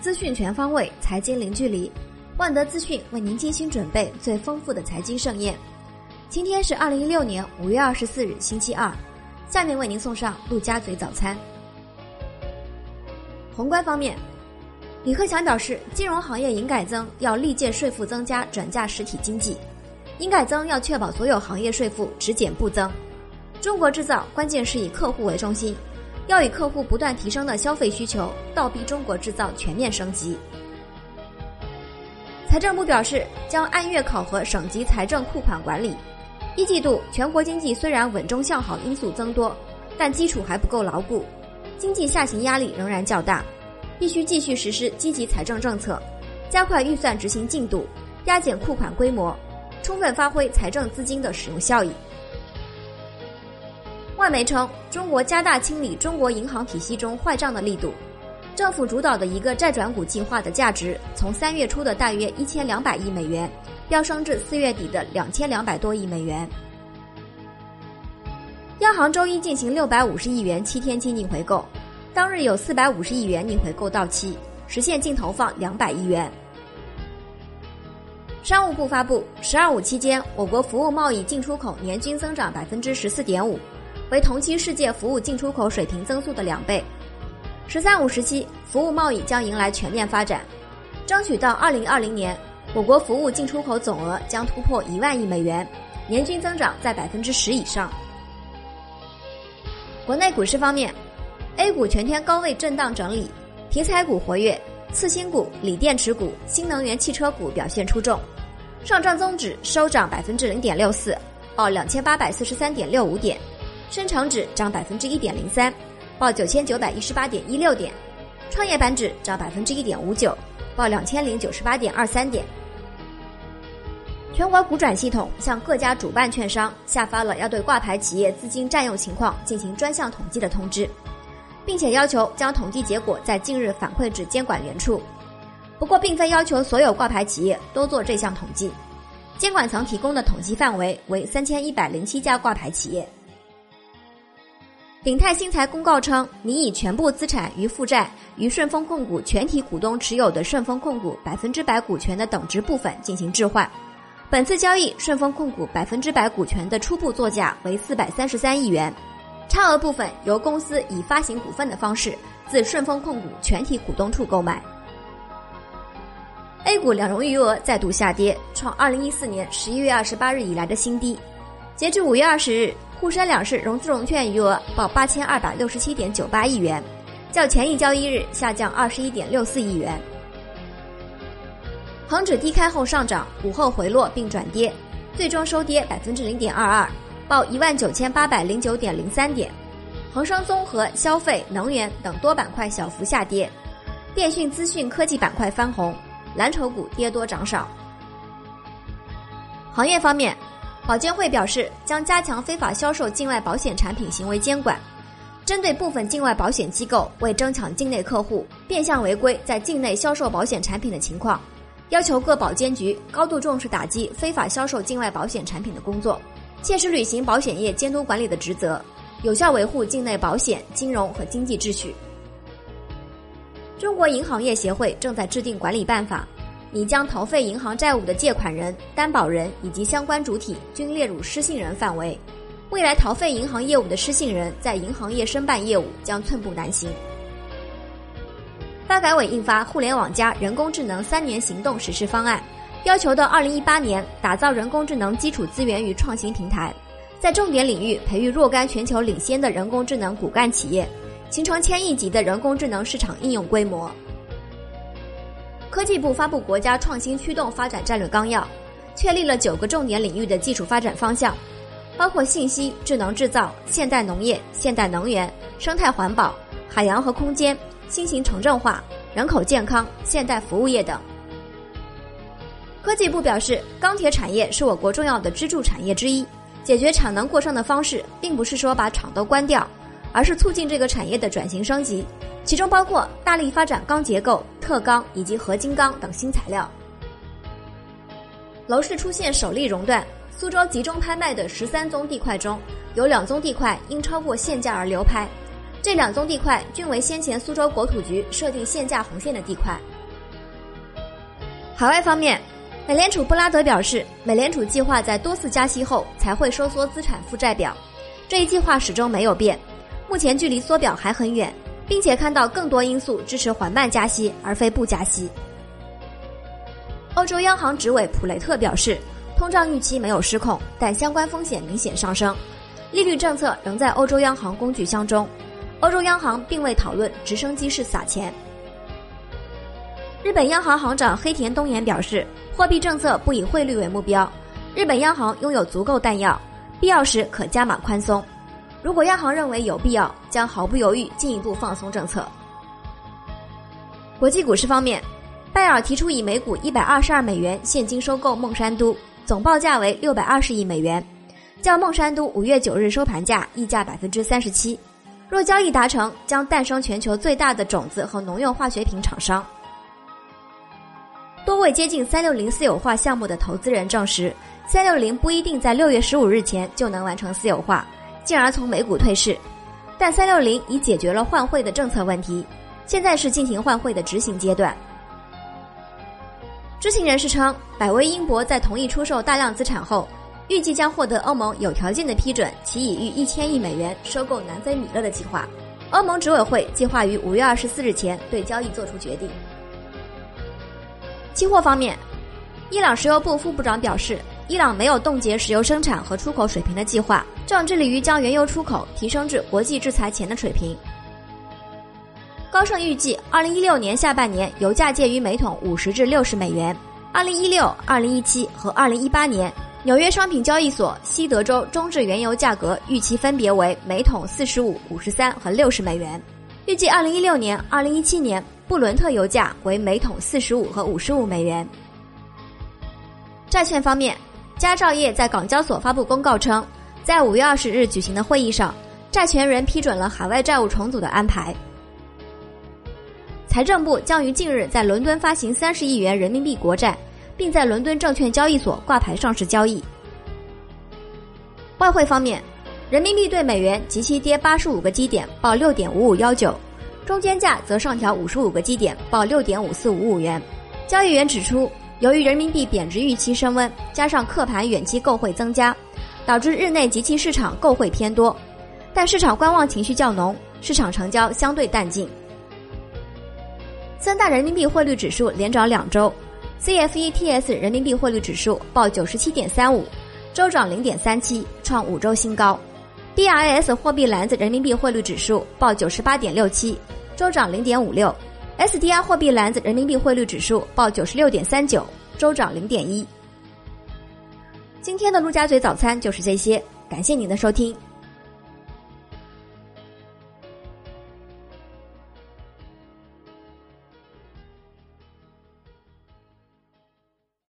资讯全方位，财经零距离。万德资讯为您精心准备最丰富的财经盛宴。今天是二零一六年五月二十四日，星期二。下面为您送上陆家嘴早餐。宏观方面，李克强表示，金融行业营改增要历届税负增加转嫁实体经济，营改增要确保所有行业税负只减不增。中国制造关键是以客户为中心。要以客户不断提升的消费需求，倒逼中国制造全面升级。财政部表示，将按月考核省级财政库款管理。一季度全国经济虽然稳中向好因素增多，但基础还不够牢固，经济下行压力仍然较大，必须继续实施积极财政政策，加快预算执行进度，压减库款规模，充分发挥财政资金的使用效益。外媒称，中国加大清理中国银行体系中坏账的力度。政府主导的一个债转股计划的价值，从三月初的大约一千两百亿美元，飙升至四月底的两千两百多亿美元。央行周一进行六百五十亿元七天期逆回购，当日有四百五十亿元逆回购到期，实现净投放两百亿元。商务部发布，“十二五”期间，我国服务贸易进出口年均增长百分之十四点五。为同期世界服务进出口水平增速的两倍。“十三五”时期，服务贸易将迎来全面发展，争取到二零二零年，我国服务进出口总额将突破一万亿美元，年均增长在百分之十以上。国内股市方面，A 股全天高位震荡整理，题材股活跃，次新股、锂电池股、新能源汽车股表现出众，上证综指收涨百分之零点六四，报两千八百四十三点六五点。深成指涨百分之一点零三，报九千九百一十八点一六点；创业板指涨百分之一点五九，报两千零九十八点二三点。全国股转系统向各家主办券商下发了要对挂牌企业资金占用情况进行专项统计的通知，并且要求将统计结果在近日反馈至监管员处。不过，并非要求所有挂牌企业都做这项统计，监管层提供的统计范围为三千一百零七家挂牌企业。鼎泰新材公告称，拟以全部资产与负债与顺丰控股全体股东持有的顺丰控股百分之百股权的等值部分进行置换。本次交易，顺丰控股百分之百股权的初步作价为四百三十三亿元，差额部分由公司以发行股份的方式自顺丰控股全体股东处购买。A 股两融余额再度下跌，创二零一四年十一月二十八日以来的新低。截至五月二十日。沪深两市融资融券余额报八千二百六十七点九八亿元，较前一交易日下降二十一点六四亿元。恒指低开后上涨，午后回落并转跌，最终收跌百分之零点二二，报一万九千八百零九点零三点。恒生综合、消费、能源等多板块小幅下跌，电讯、资讯科技板块翻红，蓝筹股跌多涨少。行业方面。保监会表示，将加强非法销售境外保险产品行为监管，针对部分境外保险机构为争抢境内客户、变相违规在境内销售保险产品的情况，要求各保监局高度重视打击非法销售境外保险产品的工作，切实履行保险业监督管理的职责，有效维护境内保险、金融和经济秩序。中国银行业协会正在制定管理办法。拟将逃废银行债务的借款人、担保人以及相关主体均列入失信人范围。未来逃废银行业务的失信人在银行业申办业务将寸步难行。发改委印发《互联网加人工智能三年行动实施方案》，要求到二零一八年打造人工智能基础资源与创新平台，在重点领域培育若干全球领先的人工智能骨干企业，形成千亿级的人工智能市场应用规模。科技部发布国家创新驱动发展战略纲要，确立了九个重点领域的技术发展方向，包括信息、智能制造、现代农业、现代能源、生态环保、海洋和空间、新型城镇化、人口健康、现代服务业等。科技部表示，钢铁产业是我国重要的支柱产业之一，解决产能过剩的方式，并不是说把厂都关掉。而是促进这个产业的转型升级，其中包括大力发展钢结构、特钢以及合金钢等新材料。楼市出现首例熔断，苏州集中拍卖的十三宗地块中有两宗地块因超过限价而流拍，这两宗地块均为先前苏州国土局设定限价红线的地块。海外方面，美联储布拉德表示，美联储计划在多次加息后才会收缩资产负债表，这一计划始终没有变，前距离缩表还很远，并且看到更多因素支持缓慢加息而非不加息。欧洲央行执委普雷特表示，通胀预期没有失控，但相关风险明显上升，利率政策仍在欧洲央行工具箱中，欧洲央行并未讨论直升机式撒钱。日本央行行长黑田东彦表示，货币政策不以汇率为目标。日本央行拥有足够弹药，必要时可加码宽松。如果央行认为有必要，将毫不犹豫进一步放松政策。国际股市方面，拜耳提出以每股一百二十二美元现金收购孟山都，总报价为六百二十亿美元，较孟山都五月九日收盘价溢价百分之三十七。若交易达成，将诞生全球最大的种子和农用化学品厂商。多位接近三六零私有化项目的投资人证实，三六零不一定在六月十五日前就能完成私有化，进而从美股退市。但三六零已解决了换汇的政策问题，现在是进行换汇的执行阶段。知情人士称，百威英博在同意出售大量资产后，预计将获得欧盟有条件的批准，其已逾一千亿美元收购南非米勒的计划。欧盟执委会计划于五月二十四日前对交易作出决定。期货方面，伊朗石油部副部长表示，伊朗没有冻结石油生产和出口水平的计划，正致力于将原油出口提升至国际制裁前的水平。高盛预计，二零一六年下半年油价介于每桶五十至六十美元。二零一六、二零一七和二零一八年，纽约商品交易所西德州中质原油价格预期分别为每桶四十五、五十三和六十美元。预计二零一六年、二零一七年。布伦特油价为每桶四十五和五十五美元。债券方面，佳兆业在港交所发布公告称，在五月二十日举行的会议上，债权人批准了海外债务重组的安排。财政部将于近日在伦敦发行三十亿元人民币国债，并在伦敦证券交易所挂牌上市交易。外汇方面，人民币对美元即期跌八十五个基点，报六点五五幺九。中间价则上调五十五个基点，报六点五四五五元。交易员指出，由于人民币贬值预期升温，加上客盘远期购汇增加，导致日内及其市场购汇偏多，但市场观望情绪较浓，市场成交相对淡静。三大人民币汇率指数连涨两周，CFETS 人民币汇率指数报九十七点三五，周涨零点三七，创五周新高。DRS 货币篮子人民币汇率指数报九十八点六七。周涨零点五六，SDR 货币篮子人民币汇率指数报九十六点三九，周涨零点一。今天的陆家嘴早餐就是这些，感谢您的收听。